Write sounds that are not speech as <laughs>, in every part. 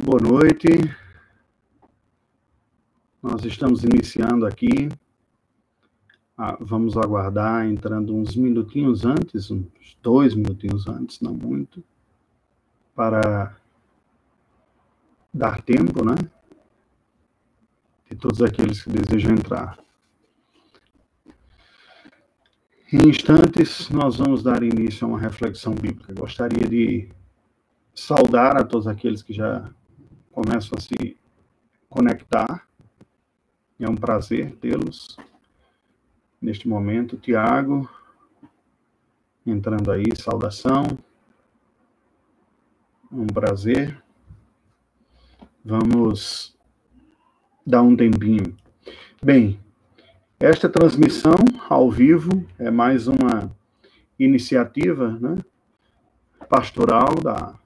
Boa noite. Nós estamos iniciando aqui. Ah, vamos aguardar entrando uns minutinhos antes, uns dois minutinhos antes, não muito, para dar tempo, né? De todos aqueles que desejam entrar. Em instantes, nós vamos dar início a uma reflexão bíblica. Gostaria de saudar a todos aqueles que já começam a se conectar. É um prazer tê-los neste momento. Tiago, entrando aí, saudação. Um prazer. Vamos dar um tempinho. Bem, esta transmissão ao vivo é mais uma iniciativa né, pastoral da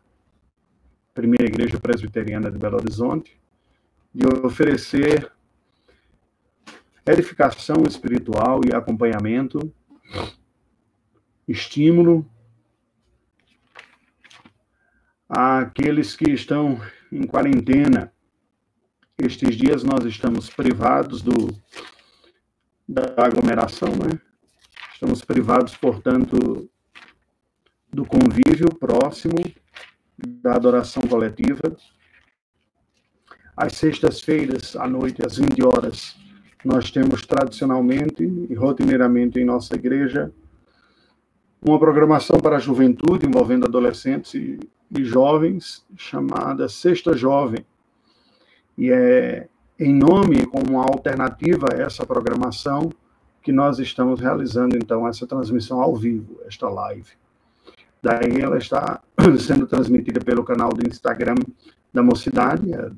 Primeira Igreja Presbiteriana de Belo Horizonte, de oferecer edificação espiritual e acompanhamento, estímulo àqueles que estão em quarentena. Estes dias nós estamos privados do, da aglomeração, né? Estamos privados, portanto, do convívio próximo da adoração coletiva. Às sextas-feiras, à noite, às 20 horas, nós temos tradicionalmente e rotineiramente em nossa igreja uma programação para a juventude envolvendo adolescentes e, e jovens chamada Sexta Jovem. E é em nome, como alternativa a essa programação, que nós estamos realizando então essa transmissão ao vivo, esta live. Daí ela está <clears throat> sendo transmitida pelo canal do Instagram da Mocidade, é,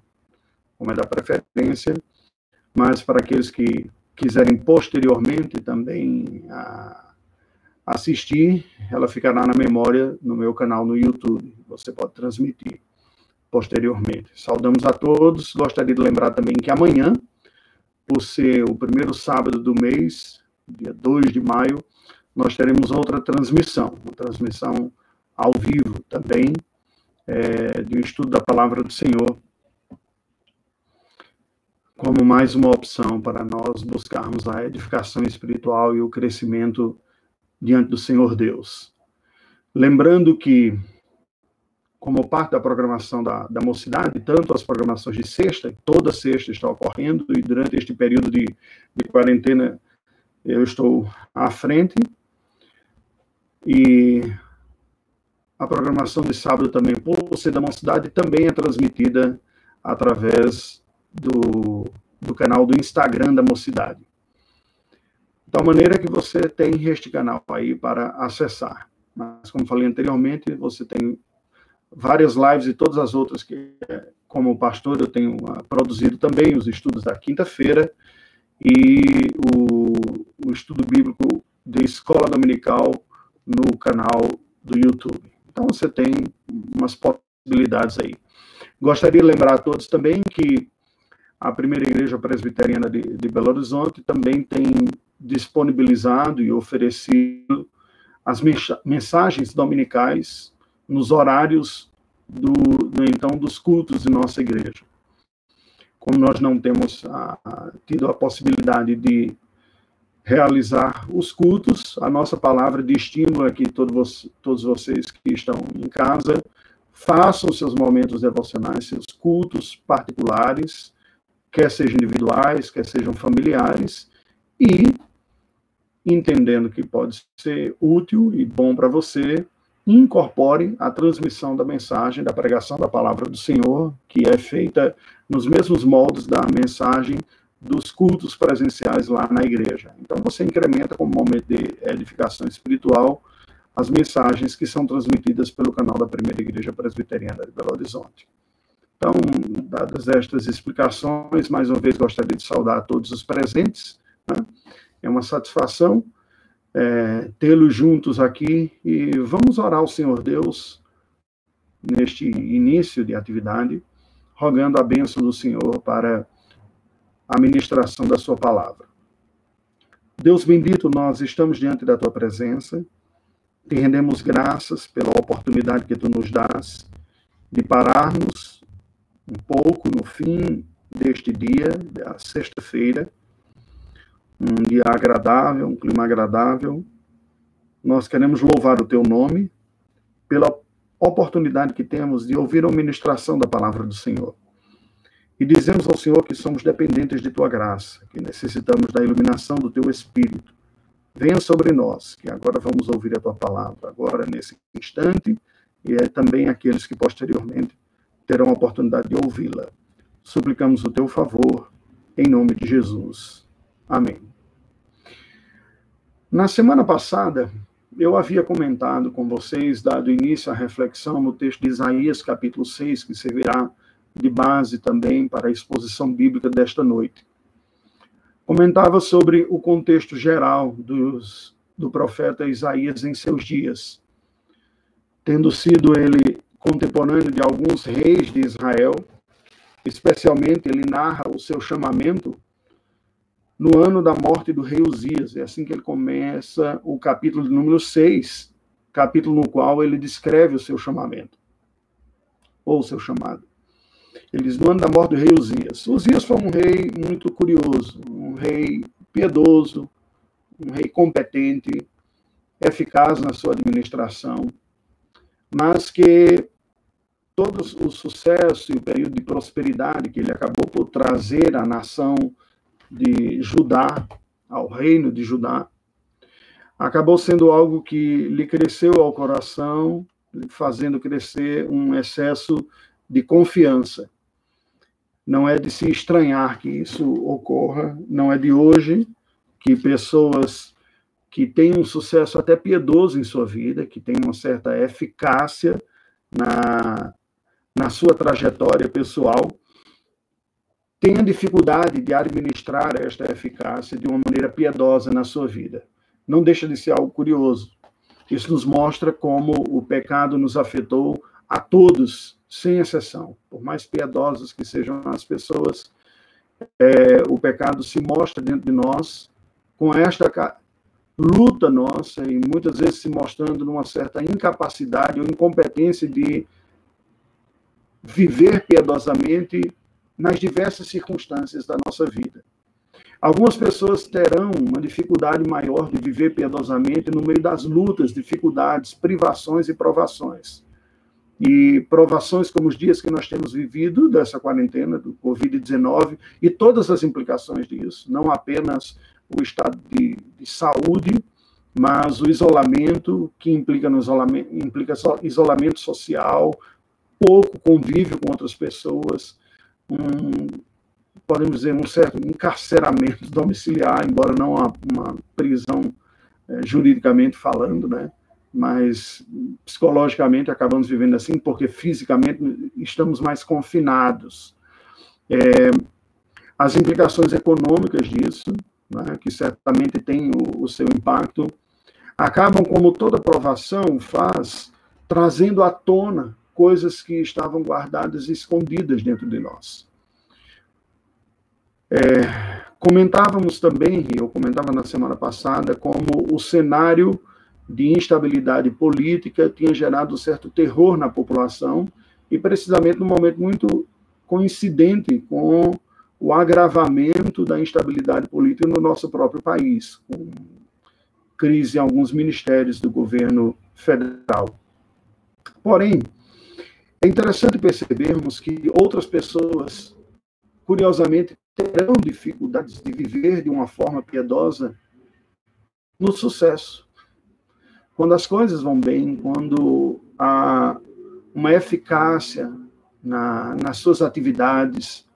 como é da preferência, mas para aqueles que quiserem posteriormente também a, assistir, ela ficará na memória no meu canal no YouTube. Você pode transmitir posteriormente. Saudamos a todos. Gostaria de lembrar também que amanhã, por ser o primeiro sábado do mês, dia 2 de maio, nós teremos outra transmissão, uma transmissão ao vivo também, é, de um estudo da palavra do Senhor, como mais uma opção para nós buscarmos a edificação espiritual e o crescimento diante do Senhor Deus. Lembrando que, como parte da programação da, da mocidade, tanto as programações de sexta, toda sexta está ocorrendo, e durante este período de, de quarentena eu estou à frente, e a programação de sábado também, por ser da mocidade, também é transmitida através do, do canal do Instagram da mocidade. De tal maneira que você tem este canal aí para acessar. Mas, como falei anteriormente, você tem várias lives e todas as outras que, como pastor, eu tenho uh, produzido também os estudos da quinta-feira e o, o estudo bíblico de escola dominical no canal do YouTube. Então você tem umas possibilidades aí. Gostaria de lembrar a todos também que a primeira igreja presbiteriana de, de Belo Horizonte também tem disponibilizado e oferecido as mensagens dominicais nos horários do, do, então dos cultos de nossa igreja. Como nós não temos a, a, tido a possibilidade de realizar os cultos. A nossa palavra de estímulo é que todos, todos vocês que estão em casa façam seus momentos devocionais, seus cultos particulares, quer sejam individuais, quer sejam familiares, e entendendo que pode ser útil e bom para você, incorpore a transmissão da mensagem, da pregação da palavra do Senhor, que é feita nos mesmos moldes da mensagem dos cultos presenciais lá na igreja. Então, você incrementa como momento de edificação espiritual as mensagens que são transmitidas pelo canal da Primeira Igreja Presbiteriana de Belo Horizonte. Então, dadas estas explicações, mais uma vez gostaria de saudar todos os presentes. Né? É uma satisfação é, tê-los juntos aqui e vamos orar ao Senhor Deus neste início de atividade, rogando a bênção do Senhor para a ministração da Sua palavra. Deus bendito, nós estamos diante da Tua presença, te rendemos graças pela oportunidade que Tu nos dás de pararmos um pouco no fim deste dia, da sexta-feira, um dia agradável, um clima agradável. Nós queremos louvar o teu nome pela oportunidade que temos de ouvir a ministração da palavra do Senhor. E dizemos ao Senhor que somos dependentes de tua graça, que necessitamos da iluminação do teu Espírito. Venha sobre nós, que agora vamos ouvir a tua palavra, agora nesse instante, e é também aqueles que posteriormente terão a oportunidade de ouvi-la. Suplicamos o teu favor, em nome de Jesus. Amém. Na semana passada, eu havia comentado com vocês, dado início à reflexão no texto de Isaías, capítulo 6, que servirá de base também para a exposição bíblica desta noite. Comentava sobre o contexto geral dos, do profeta Isaías em seus dias, tendo sido ele contemporâneo de alguns reis de Israel, especialmente ele narra o seu chamamento no ano da morte do rei Uzias. É assim que ele começa o capítulo número 6, capítulo no qual ele descreve o seu chamamento, ou o seu chamado. Ele diz, no ano da morte do rei Uzias. Uzias foi um rei muito curioso, um rei piedoso, um rei competente, eficaz na sua administração, mas que todo o sucesso e o período de prosperidade que ele acabou por trazer à nação de Judá, ao reino de Judá, acabou sendo algo que lhe cresceu ao coração, fazendo crescer um excesso de confiança. Não é de se estranhar que isso ocorra, não é de hoje que pessoas que têm um sucesso até piedoso em sua vida, que têm uma certa eficácia na, na sua trajetória pessoal, tenha dificuldade de administrar esta eficácia de uma maneira piedosa na sua vida. Não deixa de ser algo curioso. Isso nos mostra como o pecado nos afetou a todos, sem exceção. Por mais piedosas que sejam as pessoas, é, o pecado se mostra dentro de nós com esta luta nossa e muitas vezes se mostrando numa certa incapacidade ou incompetência de viver piedosamente nas diversas circunstâncias da nossa vida. Algumas pessoas terão uma dificuldade maior de viver piedosamente no meio das lutas, dificuldades, privações e provações. E provações como os dias que nós temos vivido dessa quarentena, do Covid-19, e todas as implicações disso, não apenas o estado de, de saúde, mas o isolamento, que implica, no isolamento, implica isolamento social, pouco convívio com outras pessoas, um, podemos dizer, um certo encarceramento <laughs> domiciliar, embora não uma, uma prisão é, juridicamente falando, né? Mas psicologicamente acabamos vivendo assim, porque fisicamente estamos mais confinados. É, as implicações econômicas disso, né, que certamente tem o, o seu impacto, acabam, como toda provação faz, trazendo à tona coisas que estavam guardadas e escondidas dentro de nós. É, comentávamos também, eu comentava na semana passada, como o cenário de instabilidade política tinha gerado certo terror na população, e precisamente num momento muito coincidente com o agravamento da instabilidade política no nosso próprio país, com crise em alguns ministérios do governo federal. Porém, é interessante percebermos que outras pessoas, curiosamente, terão dificuldades de viver de uma forma piedosa no sucesso. Quando as coisas vão bem, quando há uma eficácia na, nas suas atividades,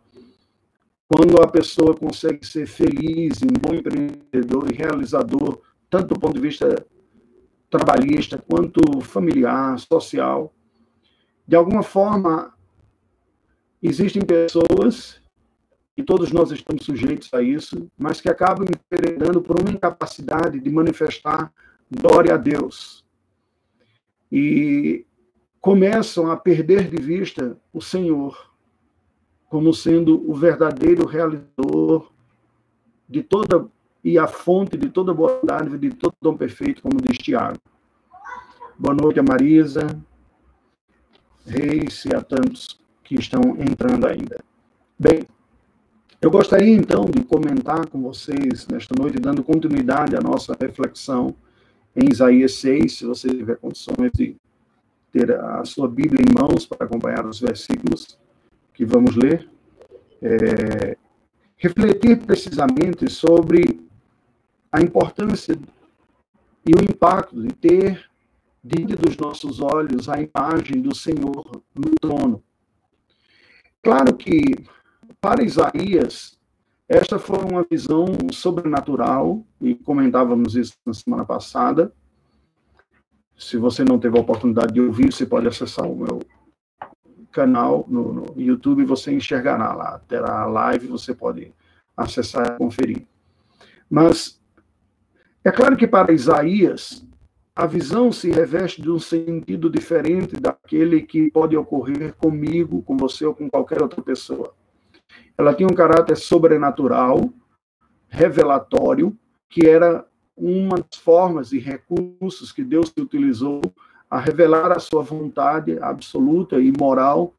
quando a pessoa consegue ser feliz, um bom empreendedor e realizador, tanto do ponto de vista trabalhista quanto familiar, social, de alguma forma, existem pessoas, e todos nós estamos sujeitos a isso, mas que acabam enveredando por uma incapacidade de manifestar glória a Deus. E começam a perder de vista o Senhor como sendo o verdadeiro realizador de toda e a fonte de toda bondade, de todo dom perfeito, como diz Tiago. Boa noite, Marisa, reis e a tantos que estão entrando ainda. Bem, eu gostaria então de comentar com vocês nesta noite, dando continuidade à nossa reflexão em Isaías 6, se você tiver condições de ter a sua Bíblia em mãos para acompanhar os versículos que vamos ler. É, refletir precisamente sobre a importância e o impacto de ter diante dos nossos olhos a imagem do Senhor no trono. Claro que, para Isaías, esta foi uma visão sobrenatural, e comentávamos isso na semana passada. Se você não teve a oportunidade de ouvir, você pode acessar o meu canal no, no YouTube, você enxergará lá. Terá a live, você pode acessar e conferir. Mas é claro que para Isaías, a visão se reveste de um sentido diferente daquele que pode ocorrer comigo, com você ou com qualquer outra pessoa. Ela tinha um caráter sobrenatural, revelatório, que era uma das formas e recursos que Deus utilizou a revelar a sua vontade absoluta e moral.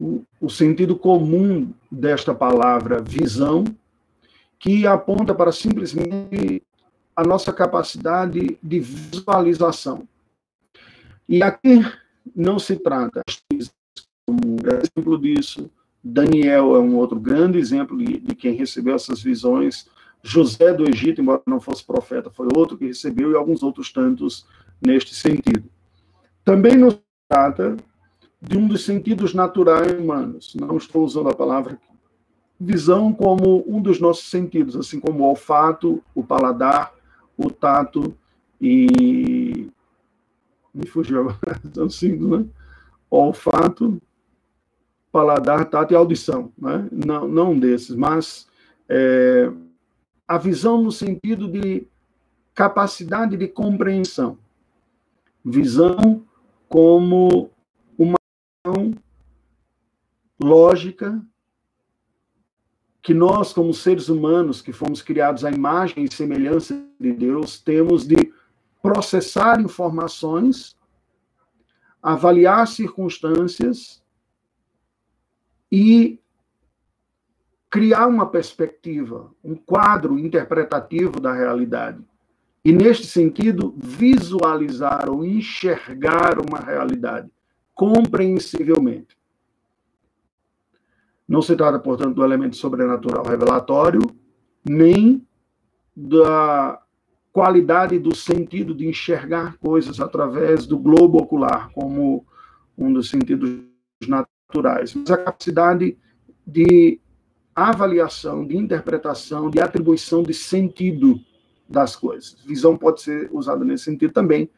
O, o sentido comum desta palavra visão que aponta para simplesmente a nossa capacidade de visualização. E aqui não se trata, como um exemplo disso, Daniel é um outro grande exemplo de, de, quem recebeu essas visões. José do Egito, embora não fosse profeta, foi outro que recebeu, e alguns outros tantos neste sentido. Também não se trata de um dos sentidos naturais humanos, não estou usando a palavra aqui visão como um dos nossos sentidos, assim como o olfato, o paladar, o tato e. Me fugiu agora, <laughs> são cinco, né? Olfato, paladar, tato e audição, né? Não, não desses, mas é, a visão no sentido de capacidade de compreensão. Visão como uma lógica que nós, como seres humanos, que fomos criados à imagem e semelhança de Deus, temos de processar informações, avaliar circunstâncias e criar uma perspectiva, um quadro interpretativo da realidade. E, neste sentido, visualizar ou enxergar uma realidade compreensivelmente. Não se trata, portanto, do elemento sobrenatural revelatório, nem da qualidade do sentido de enxergar coisas através do globo ocular, como um dos sentidos mas a capacidade de avaliação, de interpretação, de atribuição de sentido das coisas. Visão pode ser usada nesse sentido também,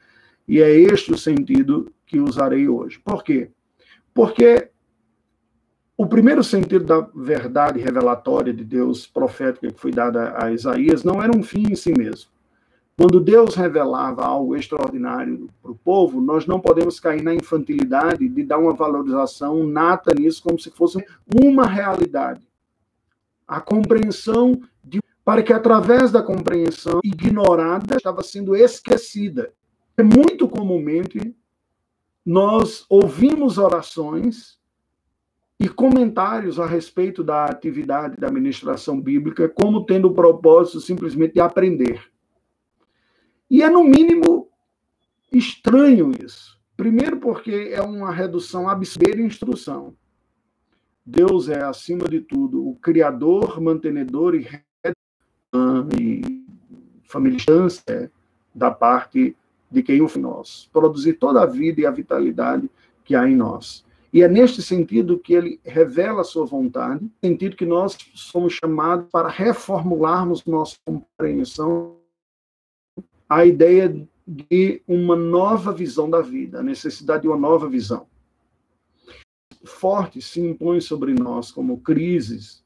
e é este o sentido que usarei hoje. Por quê? Porque o primeiro sentido da verdade revelatória de Deus profética que foi dada a Isaías não era um fim em si mesmo. Quando Deus revelava algo extraordinário para o povo, nós não podemos cair na infantilidade de dar uma valorização nata nisso como se fosse uma realidade. A compreensão de para que através da compreensão ignorada estava sendo esquecida. Muito comumente nós ouvimos orações e comentários a respeito da atividade da administração bíblica como tendo o propósito simplesmente de aprender. E é, no mínimo, estranho isso. Primeiro, porque é uma redução absurda de instrução. Deus é, acima de tudo, o criador, mantenedor e, e da parte de quem o nós. Produzir toda a vida e a vitalidade que há em nós. E é neste sentido que ele revela a sua vontade, no sentido que nós somos chamados para reformularmos nossa compreensão, a ideia de uma nova visão da vida, a necessidade de uma nova visão. Forte se impõe sobre nós como crises,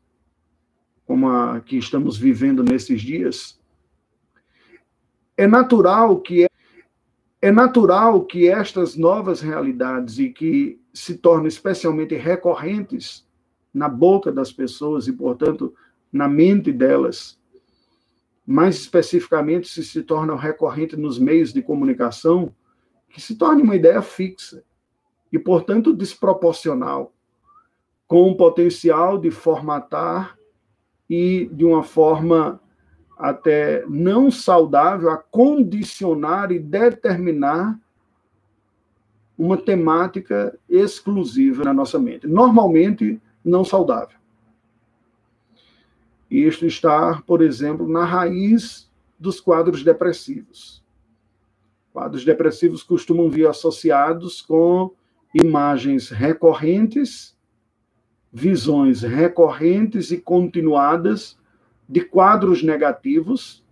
como a que estamos vivendo nesses dias. É natural que é natural que estas novas realidades e que se tornam especialmente recorrentes na boca das pessoas e, portanto, na mente delas, mais especificamente se se tornam recorrentes nos meios de comunicação, que se torne uma ideia fixa. e, portanto, desproporcional, com o potencial de formatar e, de uma forma até não saudável, a condicionar e determinar uma temática exclusiva na nossa mente, normalmente não saudável. E isto está, por exemplo, na raiz dos quadros depressivos. Quadros depressivos costumam vir associados com imagens recorrentes, visões recorrentes e continuadas de quadros negativos,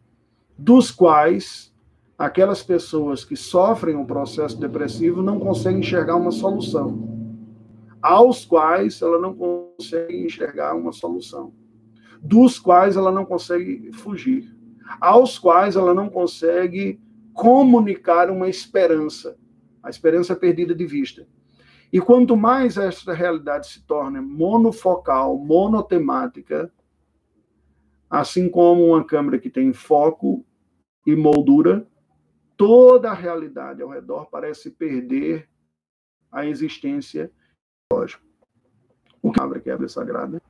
dos quais aquelas pessoas que sofrem um processo depressivo não conseguem enxergar uma solução, aos quais ela não consegue enxergar uma solução, dos quais ela não consegue fugir, aos quais ela não consegue comunicar uma esperança, a esperança perdida de vista. E quanto mais esta realidade se torna monofocal, monotemática, Assim como uma câmera que tem foco e moldura, toda a realidade ao redor parece perder a existência lógica. O câmera quebra sagrada.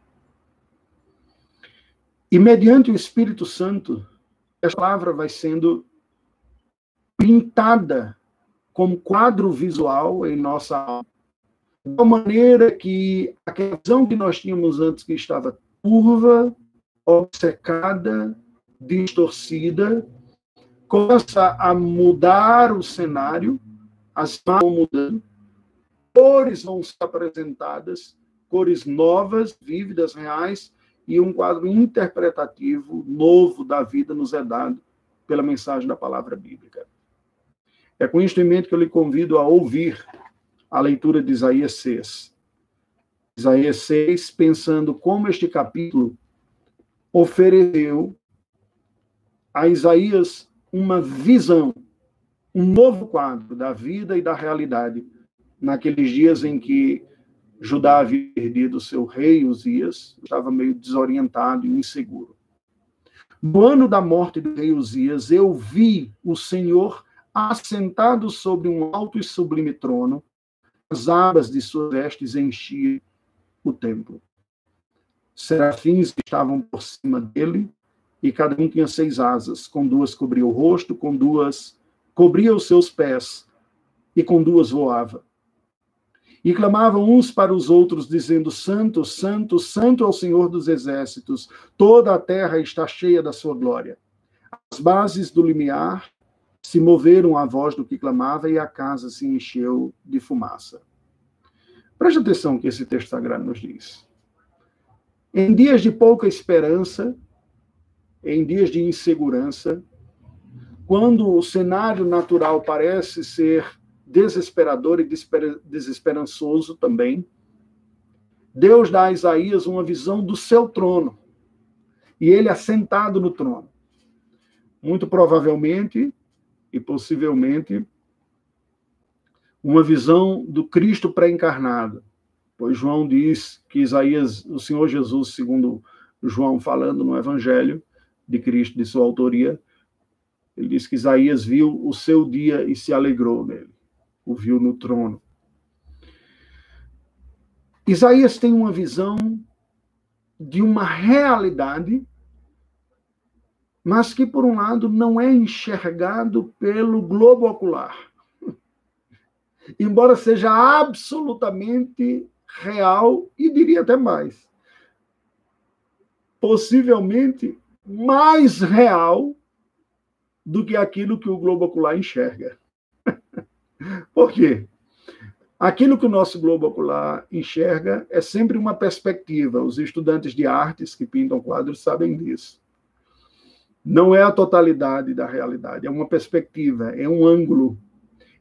E mediante o Espírito Santo, essa palavra vai sendo pintada como quadro visual em nossa alma, de maneira que a visão que nós tínhamos antes que estava curva, obcecada, distorcida, começa a mudar o cenário, as vão mudando, cores vão ser apresentadas, cores novas, vívidas, reais, e um quadro interpretativo novo da vida nos é dado pela mensagem da palavra bíblica. É com isto em mente que eu lhe convido a ouvir a leitura de Isaías 6. Isaías 6, pensando como este capítulo ofereceu a Isaías uma visão, um novo quadro da vida e da realidade naqueles dias em que Judá havia perdido seu rei Uzias, estava meio desorientado e inseguro. No ano da morte do rei Uzias, eu vi o Senhor assentado sobre um alto e sublime trono, as abas de suas vestes enchiam o templo serafins estavam por cima dele, e cada um tinha seis asas, com duas cobria o rosto, com duas cobria os seus pés, e com duas voava. E clamavam uns para os outros, dizendo: Santo, Santo, Santo é o Senhor dos exércitos, toda a terra está cheia da sua glória. As bases do limiar se moveram à voz do que clamava, e a casa se encheu de fumaça. Preste atenção no que esse texto sagrado nos diz. Em dias de pouca esperança, em dias de insegurança, quando o cenário natural parece ser desesperador e desesperançoso também, Deus dá a Isaías uma visão do seu trono. E ele assentado no trono. Muito provavelmente e possivelmente uma visão do Cristo pré-encarnado, Pois João diz que Isaías, o Senhor Jesus, segundo João falando no Evangelho de Cristo, de sua autoria, ele diz que Isaías viu o seu dia e se alegrou nele, o viu no trono. Isaías tem uma visão de uma realidade, mas que, por um lado, não é enxergado pelo globo ocular. <laughs> Embora seja absolutamente real e diria até mais. Possivelmente mais real do que aquilo que o globo ocular enxerga. Por quê? Aquilo que o nosso globo ocular enxerga é sempre uma perspectiva. Os estudantes de artes que pintam quadros sabem disso. Não é a totalidade da realidade, é uma perspectiva, é um ângulo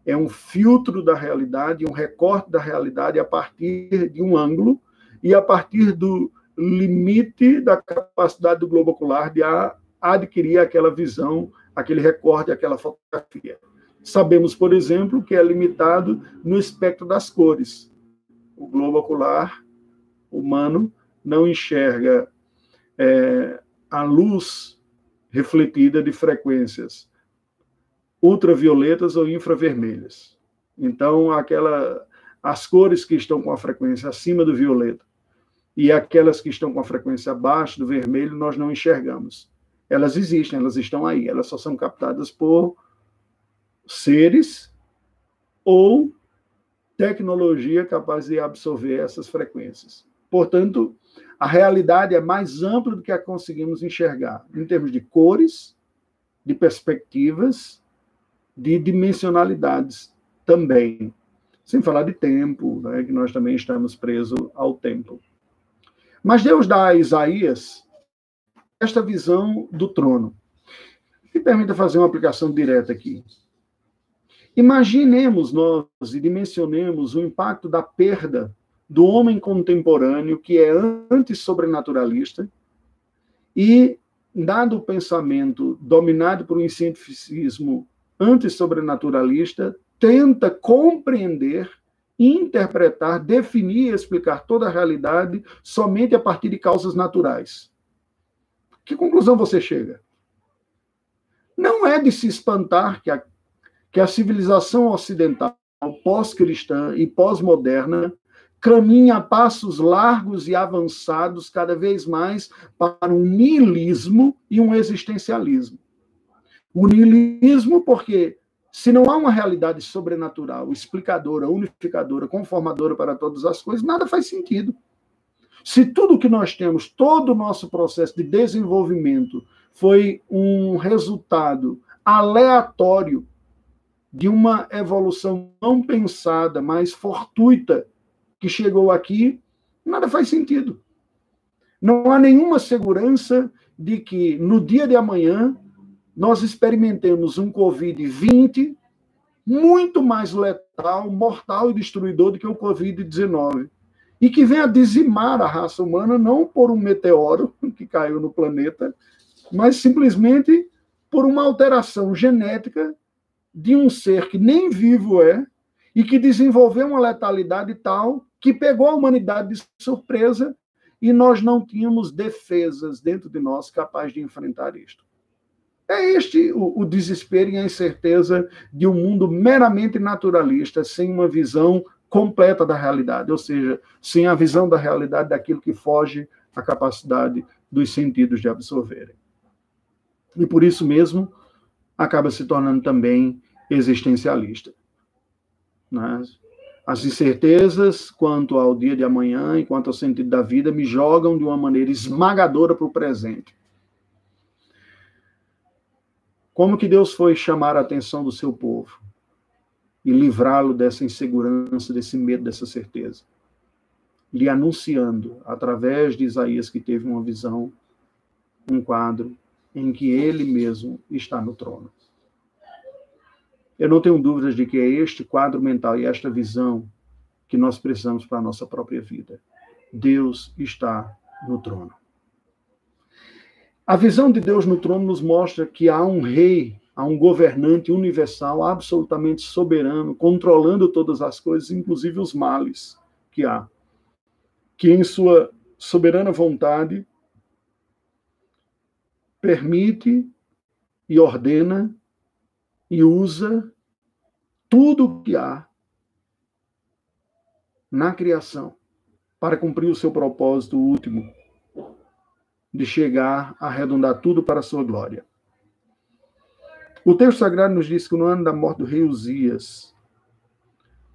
é um filtro da realidade, um recorte da realidade a partir de um ângulo e a partir do limite da capacidade do globo ocular de adquirir aquela visão, aquele recorte, aquela fotografia. Sabemos, por exemplo, que é limitado no espectro das cores. O globo ocular humano não enxerga é, a luz refletida de frequências ultravioletas ou infravermelhas. Então, aquela as cores que estão com a frequência acima do violeta e aquelas que estão com a frequência abaixo do vermelho, nós não enxergamos. Elas existem, elas estão aí, elas só são captadas por seres ou tecnologia capaz de absorver essas frequências. Portanto, a realidade é mais ampla do que a conseguimos enxergar, em termos de cores, de perspectivas, de dimensionalidades também. Sem falar de tempo, né, que nós também estamos presos ao tempo. Mas Deus dá a Isaías esta visão do trono. Me permita fazer uma aplicação direta aqui. Imaginemos nós e dimensionemos o impacto da perda do homem contemporâneo, que é anti-sobrenaturalista, e, dado o pensamento dominado por um cientificismo anti-sobrenaturalista, tenta compreender, interpretar, definir e explicar toda a realidade somente a partir de causas naturais. Que conclusão você chega? Não é de se espantar que a, que a civilização ocidental pós-cristã e pós-moderna caminha a passos largos e avançados cada vez mais para um niilismo e um existencialismo. O niilismo porque se não há uma realidade sobrenatural, explicadora, unificadora, conformadora para todas as coisas, nada faz sentido. Se tudo que nós temos, todo o nosso processo de desenvolvimento foi um resultado aleatório de uma evolução não pensada, mas fortuita, que chegou aqui, nada faz sentido. Não há nenhuma segurança de que no dia de amanhã nós experimentemos um Covid-20 muito mais letal, mortal e destruidor do que o Covid-19. E que venha dizimar a raça humana não por um meteoro <laughs> que caiu no planeta, mas simplesmente por uma alteração genética de um ser que nem vivo é e que desenvolveu uma letalidade tal que pegou a humanidade de surpresa e nós não tínhamos defesas dentro de nós capazes de enfrentar isto. É este o, o, desespero e a incerteza de um mundo meramente naturalista, sem uma visão completa da realidade, ou seja, sem a visão da realidade daquilo que foge à capacidade dos sentidos de absorverem. E por isso mesmo acaba se tornando também existencialista. Né? As incertezas quanto ao dia de amanhã e quanto ao sentido da vida me jogam de uma maneira esmagadora para o presente como que Deus foi chamar a atenção do seu povo e livrá-lo dessa insegurança, desse medo, dessa certeza? Lhe anunciando, através de Isaías, que teve uma visão, um quadro, em que ele mesmo está no trono. Eu não tenho dúvidas de que é este quadro mental e esta visão que nós precisamos para a nossa própria vida. Deus está no trono. A visão de Deus no trono nos mostra que há um rei, há um governante universal, absolutamente soberano, controlando todas as coisas, inclusive os males que há. Que em sua soberana vontade permite e ordena e usa tudo o que há na criação para cumprir o seu propósito último de chegar a arredondar tudo para a sua glória. O texto sagrado nos diz que no ano da morte do rei Uzias,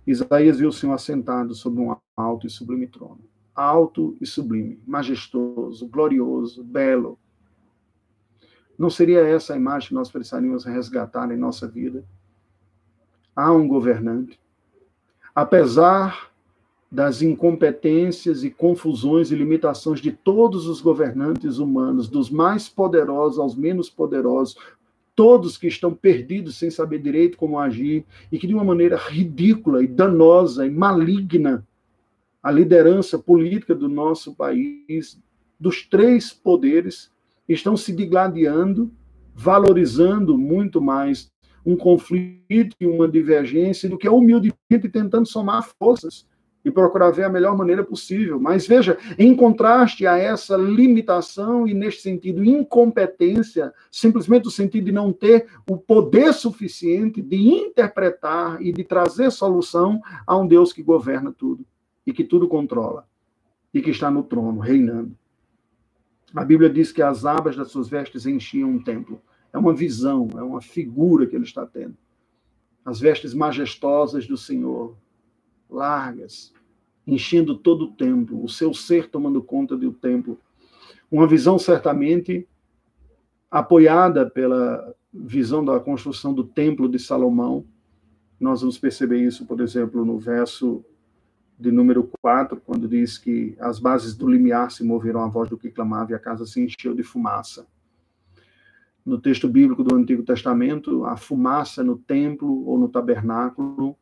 Isaías viu o Senhor assentado sobre um alto e sublime trono. Alto e sublime, majestoso, glorioso, belo. Não seria essa a imagem que nós precisaríamos resgatar em nossa vida? Há um governante. Apesar das incompetências e confusões e limitações de todos os governantes humanos, dos mais poderosos aos menos poderosos, todos que estão perdidos sem saber direito como agir e que de uma maneira ridícula e danosa e maligna a liderança política do nosso país, dos três poderes, estão se digladiando, valorizando muito mais um conflito e uma divergência do que humildemente tentando somar forças e procurar ver a melhor maneira possível. Mas veja, em contraste a essa limitação e, neste sentido, incompetência, simplesmente o sentido de não ter o poder suficiente de interpretar e de trazer solução a um Deus que governa tudo e que tudo controla e que está no trono, reinando. A Bíblia diz que as abas das suas vestes enchiam um templo. É uma visão, é uma figura que ele está tendo. As vestes majestosas do Senhor, largas, enchendo todo o templo, o seu ser tomando conta do templo. Uma visão certamente apoiada pela visão da construção do templo de Salomão. Nós vamos perceber isso, por exemplo, no verso de número 4, quando diz que as bases do limiar se moveram à voz do que clamava e a casa se encheu de fumaça. No texto bíblico do Antigo Testamento, a fumaça no templo ou no tabernáculo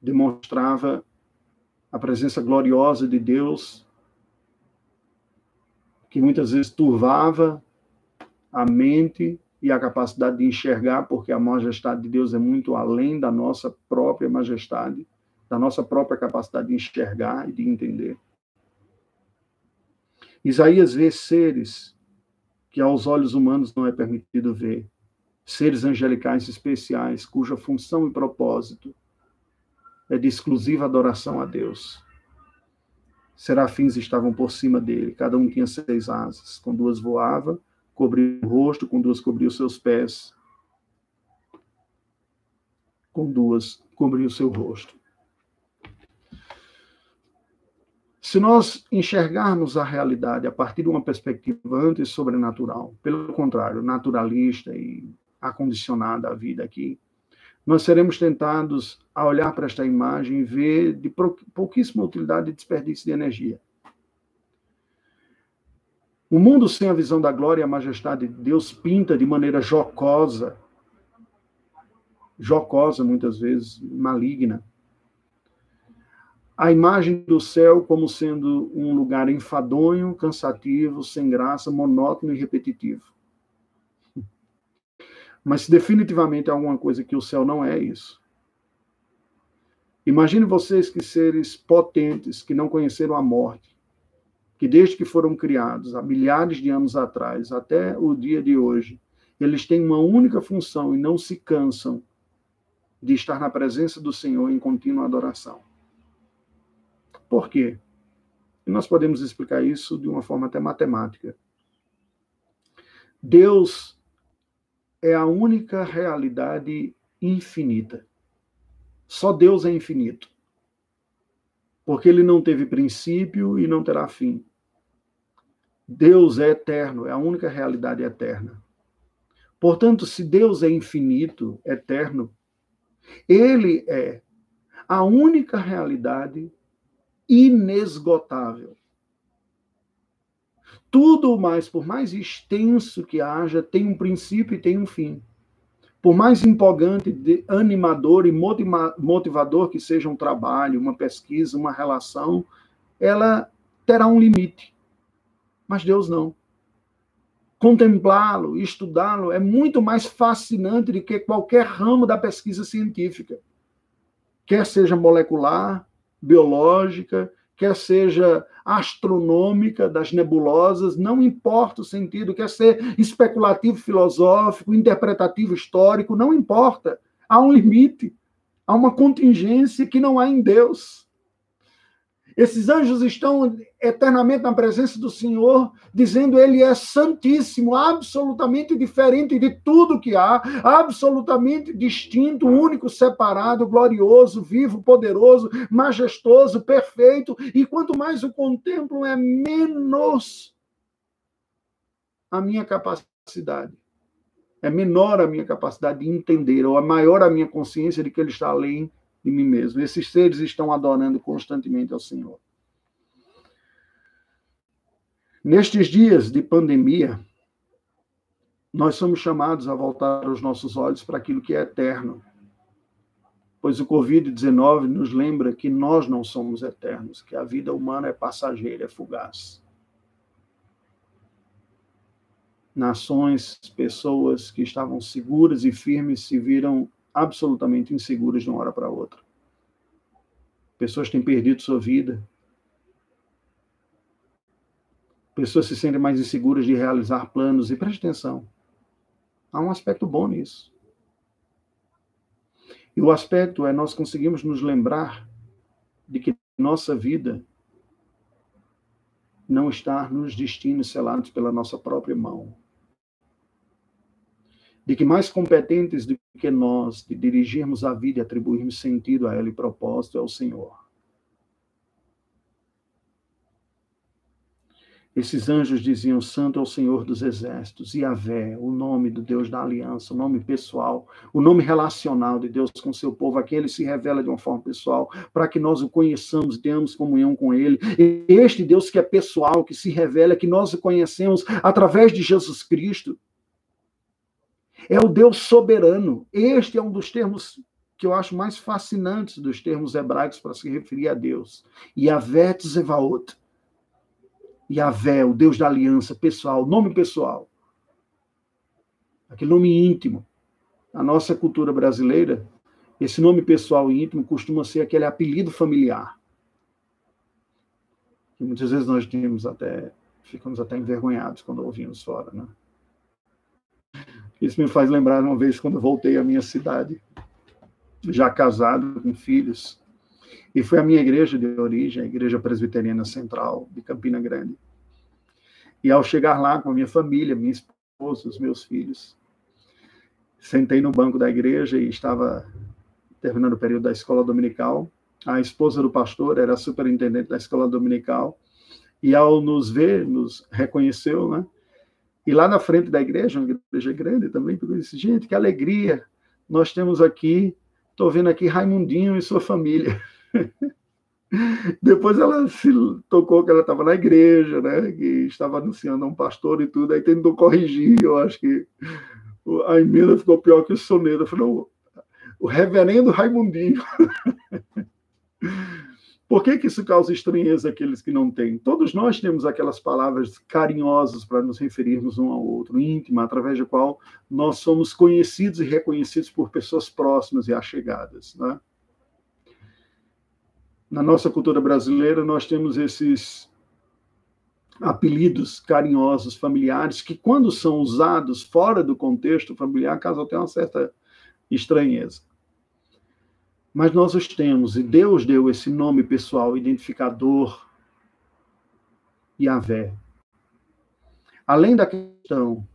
demonstrava a presença gloriosa de Deus, que muitas vezes turvava a mente e a capacidade de enxergar, porque a majestade de Deus é muito além da nossa própria majestade, da nossa própria capacidade de enxergar e de entender. Isaías vê seres que aos olhos humanos não é permitido ver, seres angelicais especiais, cuja função e propósito é de exclusiva adoração a Deus. Serafins estavam por cima dele, cada um tinha seis asas, com duas voava, cobria o rosto, com duas cobria os seus pés, com duas cobria o seu rosto. Se nós enxergarmos a realidade a partir de uma perspectiva antes sobrenatural, pelo contrário, naturalista e acondicionada à vida aqui, nós seremos tentados a olhar para esta imagem e ver de pouquíssima utilidade e desperdício de energia. O mundo sem a visão da glória e a majestade de Deus pinta de maneira jocosa, jocosa muitas vezes, maligna, a imagem do céu como sendo um lugar enfadonho, cansativo, sem graça, monótono e repetitivo. Mas definitivamente é alguma coisa que o céu não é isso. Imagine vocês que seres potentes que não conheceram a morte, que desde que foram criados há milhares de anos atrás até o dia de hoje, eles têm uma única função e não se cansam de estar na presença do Senhor em contínua adoração. Por quê? E nós podemos explicar isso de uma forma até matemática. Deus é a única realidade infinita. Só Deus é infinito. Porque ele não teve princípio e não terá fim. Deus é eterno, é a única realidade eterna. Portanto, se Deus é infinito, eterno, ele é a única realidade inesgotável. Tudo mais, por mais extenso que haja, tem um princípio e tem um fim. Por mais empolgante, animador e motivador que seja um trabalho, uma pesquisa, uma relação, ela terá um limite. Mas Deus não. Contemplá-lo, estudá-lo é muito mais fascinante do que qualquer ramo da pesquisa científica. Quer seja molecular, biológica, quer seja astronômica das nebulosas, não importa o sentido, quer ser especulativo filosófico, interpretativo histórico, não importa. Há um limite, há uma contingência que não há em Deus. Esses anjos estão eternamente na presença do Senhor, dizendo ele é santíssimo, absolutamente diferente de tudo que há, absolutamente distinto, único, separado, glorioso, vivo, poderoso, majestoso, perfeito. E quanto mais o contemplo, é menos a minha capacidade. É menor a minha capacidade de entender, ou é maior a minha consciência de que ele está além de mim mesmo. Esses seres estão adorando constantemente ao Senhor. Nestes dias de pandemia, nós somos chamados a voltar os nossos olhos para aquilo que é eterno. Pois o Covid-19 nos lembra que nós não somos eternos, que a vida humana é passageira, é fugaz. Nações, pessoas que estavam seguras e firmes se viram absolutamente inseguras de uma hora para outra. Pessoas têm perdido sua vida. Pessoas se sentem mais inseguras de realizar planos. E preste atenção, há um aspecto bom nisso. E o aspecto é nós conseguimos nos lembrar de que nossa vida não está nos destinos selados pela nossa própria mão. De que mais competentes do que nós de dirigirmos a vida e atribuirmos sentido a ela e propósito é o Senhor. Esses anjos diziam: Santo é o Senhor dos Exércitos, Yahvé, o nome do Deus da aliança, o nome pessoal, o nome relacional de Deus com seu povo, a quem ele se revela de uma forma pessoal, para que nós o conheçamos, tenhamos comunhão com ele. Este Deus que é pessoal, que se revela, que nós o conhecemos através de Jesus Cristo, é o Deus soberano. Este é um dos termos que eu acho mais fascinantes dos termos hebraicos para se referir a Deus. Yahvé Tzevaot Yahvé, o Deus da aliança pessoal, nome pessoal. Aquele nome íntimo. Na nossa cultura brasileira, esse nome pessoal e íntimo costuma ser aquele apelido familiar. Que muitas vezes nós temos até, ficamos até envergonhados quando ouvimos fora, né? Isso me faz lembrar uma vez quando voltei à minha cidade, já casado, com filhos, e foi a minha igreja de origem, a Igreja Presbiteriana Central de Campina Grande. E ao chegar lá com a minha família, minha esposa, os meus filhos, sentei no banco da igreja e estava terminando o período da escola dominical. A esposa do pastor era superintendente da escola dominical e ao nos ver, nos reconheceu, né? E lá na frente da igreja, uma igreja grande também, eu disse, gente, que alegria, nós temos aqui, estou vendo aqui Raimundinho e sua família. <laughs> Depois ela se tocou que ela estava na igreja, né? Que estava anunciando a um pastor e tudo, aí tentou corrigir. Eu acho que a emenda ficou pior que o soneto. Eu o reverendo Raimundinho. <laughs> Por que, que isso causa estranheza àqueles que não têm? Todos nós temos aquelas palavras carinhosas para nos referirmos um ao outro, íntima, através da qual nós somos conhecidos e reconhecidos por pessoas próximas e achegadas. Né? Na nossa cultura brasileira, nós temos esses apelidos carinhosos familiares que, quando são usados fora do contexto familiar, causam até uma certa estranheza. Mas nós os temos, e Deus deu esse nome pessoal, identificador, Yahvé. Além da questão,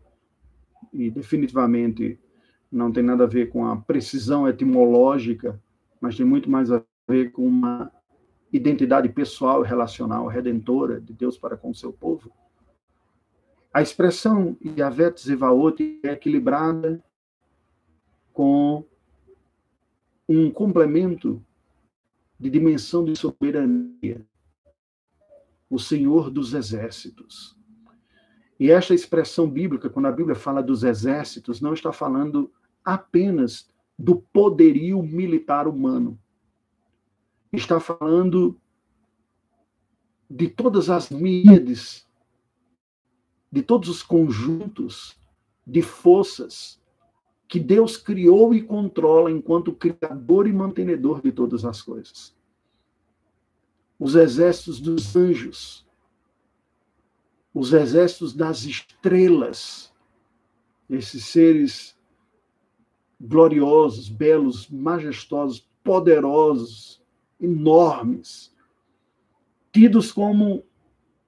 e definitivamente não tem nada a ver com a precisão etimológica, mas tem muito mais a ver com uma identidade pessoal relacional redentora de Deus para com o seu povo. A expressão Yavet Zevaot é equilibrada com um complemento de dimensão de soberania, o Senhor dos exércitos. E esta expressão bíblica, quando a Bíblia fala dos exércitos, não está falando apenas do poderio militar humano, está falando de todas as mídias, de todos os conjuntos de forças que Deus criou e controla enquanto criador e mantenedor de todas as coisas. Os exércitos dos anjos, os exércitos das estrelas, esses seres gloriosos, belos, majestosos, poderosos, enormes, tidos como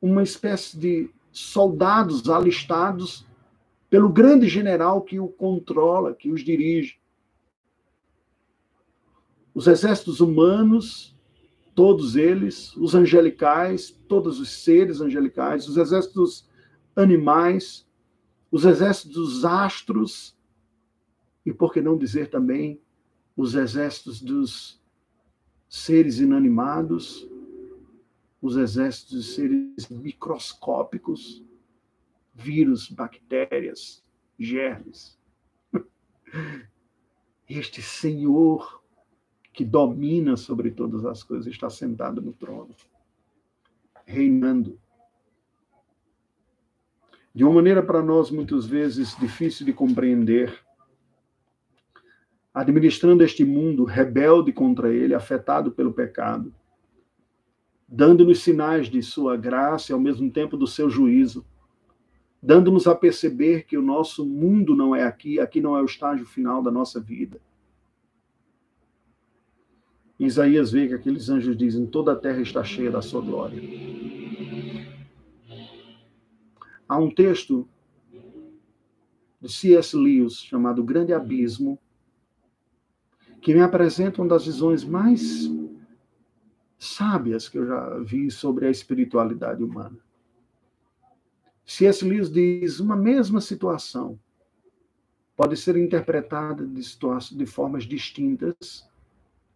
uma espécie de soldados alistados pelo grande general que o controla, que os dirige. Os exércitos humanos, todos eles, os angelicais, todos os seres angelicais, os exércitos animais, os exércitos dos astros, e por que não dizer também os exércitos dos seres inanimados, os exércitos de seres microscópicos, vírus, bactérias, germes. <laughs> Este Senhor que domina sobre todas as coisas está sentado no trono, reinando. De uma maneira para nós muitas vezes difícil de compreender, administrando este mundo rebelde contra ele, afetado pelo pecado, dando-nos sinais de sua graça e ao mesmo tempo do seu juízo, dando-nos a perceber que o nosso mundo não é aqui, aqui não é o estágio final da nossa vida. Isaías vê que aqueles anjos dizem: toda a terra está cheia da sua glória. Há um texto de C.S. Lewis chamado Grande Abismo, que me apresenta uma das visões mais sábias que eu já vi sobre a espiritualidade humana. C.S. Lewis diz uma mesma situação pode ser interpretada de, de formas distintas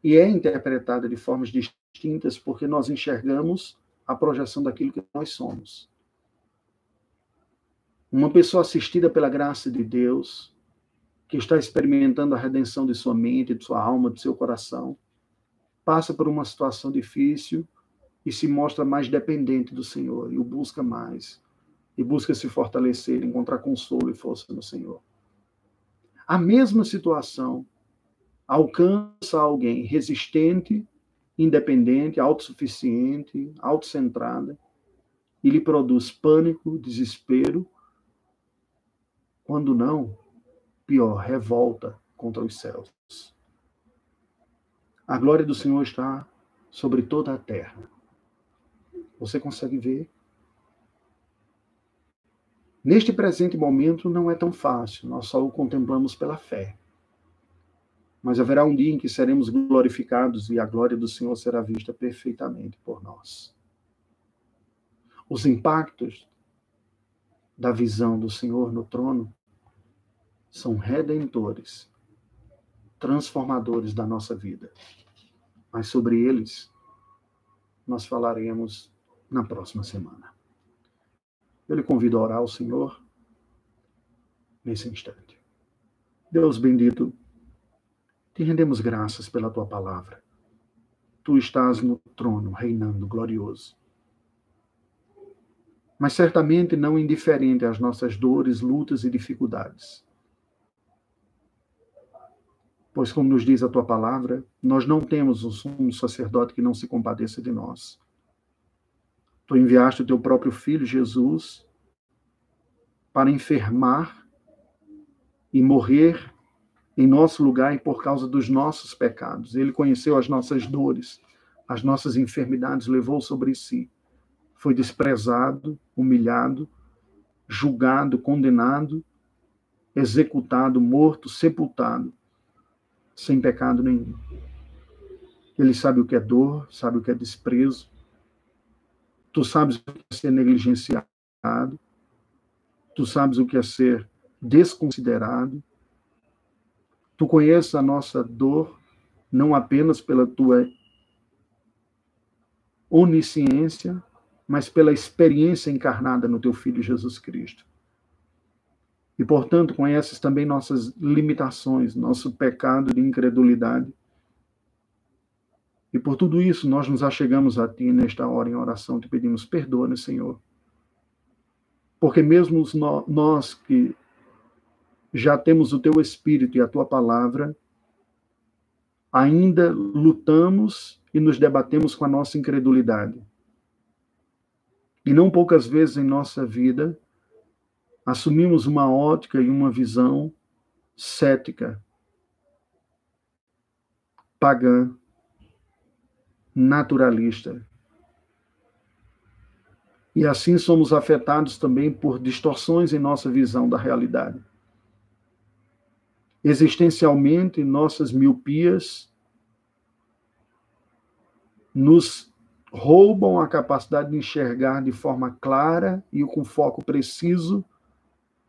e é interpretada de formas distintas porque nós enxergamos a projeção daquilo que nós somos. Uma pessoa assistida pela graça de Deus, que está experimentando a redenção de sua mente, de sua alma, de seu coração, passa por uma situação difícil e se mostra mais dependente do Senhor e o busca mais e busca se fortalecer, encontrar consolo e força no Senhor. A mesma situação alcança alguém resistente, independente, autossuficiente, autocentrada e lhe produz pânico, desespero, quando não, pior, revolta contra os céus. A glória do Senhor está sobre toda a terra. Você consegue ver? Neste presente momento não é tão fácil, nós só o contemplamos pela fé. Mas haverá um dia em que seremos glorificados e a glória do Senhor será vista perfeitamente por nós. Os impactos da visão do Senhor no trono são redentores transformadores da nossa vida. Mas sobre eles nós falaremos na próxima semana. Eu lhe convido a orar ao Senhor nesse instante. Deus bendito, te rendemos graças pela tua palavra. Tu estás no trono, reinando glorioso. Mas certamente não indiferente às nossas dores, lutas e dificuldades. Pois, como nos diz a tua palavra, nós não temos um sumo sacerdote que não se compadeça de nós. Tu enviaste o teu próprio filho, Jesus, para enfermar e morrer em nosso lugar e por causa dos nossos pecados. Ele conheceu as nossas dores, as nossas enfermidades, levou sobre si. Foi desprezado, humilhado, julgado, condenado, executado, morto, sepultado sem pecado nenhum. Ele sabe o que é dor, sabe o que é desprezo. Tu sabes o que é ser negligenciado. Tu sabes o que é ser desconsiderado. Tu conheces a nossa dor não apenas pela tua onisciência, mas pela experiência encarnada no teu filho Jesus Cristo. E, portanto, conheces também nossas limitações, nosso pecado de incredulidade. E por tudo isso, nós nos achegamos a Ti nesta hora em oração, te pedimos perdone, Senhor. Porque mesmo nós que já temos o Teu Espírito e a Tua palavra, ainda lutamos e nos debatemos com a nossa incredulidade. E não poucas vezes em nossa vida, assumimos uma ótica e uma visão cética, pagã, naturalista. E assim somos afetados também por distorções em nossa visão da realidade. Existencialmente, nossas miopias nos roubam a capacidade de enxergar de forma clara e com foco preciso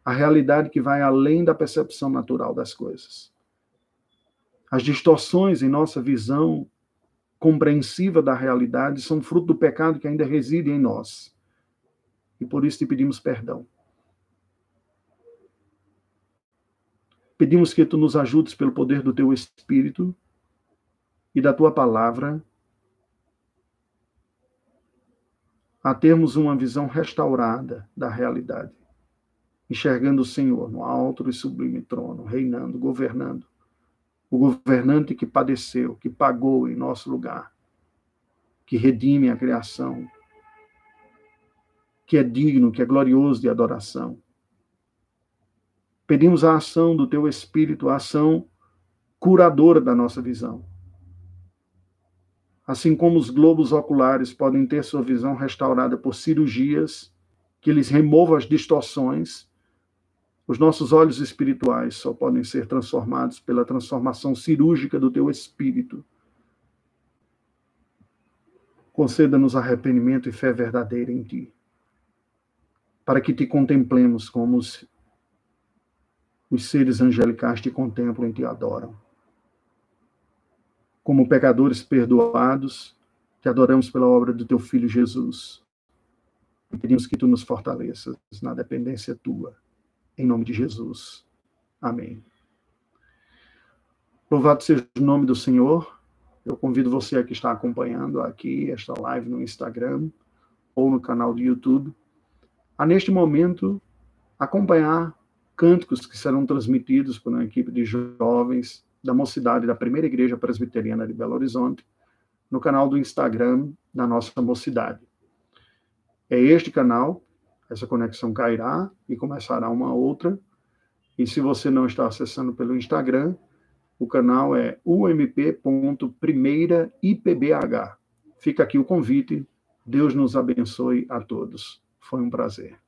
a realidade que vai além da percepção natural das coisas. As distorções em nossa visão compreensiva da realidade são fruto do pecado que ainda reside em nós. E por isso te pedimos perdão. Pedimos que tu nos ajudes pelo poder do teu Espírito e da tua palavra a termos uma visão restaurada da realidade enxergando o Senhor no alto e sublime trono, reinando, governando. O governante que padeceu, que pagou em nosso lugar. que redime a criação, que é digno, que é glorioso de adoração. Pedimos a ação do teu Espírito, a ação curadora da nossa visão. Assim como os globos oculares podem ter sua visão restaurada por cirurgias que lhes removam as distorções, os nossos olhos espirituais só podem ser transformados pela transformação cirúrgica do teu espírito. Conceda-nos arrependimento e fé verdadeira em ti, para que te contemplemos como os, os seres angelicais te contemplam e te adoram. Como pecadores perdoados, te adoramos pela obra do teu filho Jesus. Pedimos que tu nos fortaleças na dependência tua em nome de Jesus. Amém. Louvado seja o nome do Senhor. Eu convido você que está acompanhando aqui esta live no Instagram ou no canal do YouTube a neste momento acompanhar cânticos que serão transmitidos por uma equipe de jovens da mocidade da Primeira Igreja Presbiteriana de Belo Horizonte no canal do Instagram da nossa mocidade. É este canal essa conexão cairá e começará uma outra. E se você não está acessando pelo Instagram, o canal é ump.primeiraipbh. Fica aqui o convite. Deus nos abençoe a todos. Foi um prazer.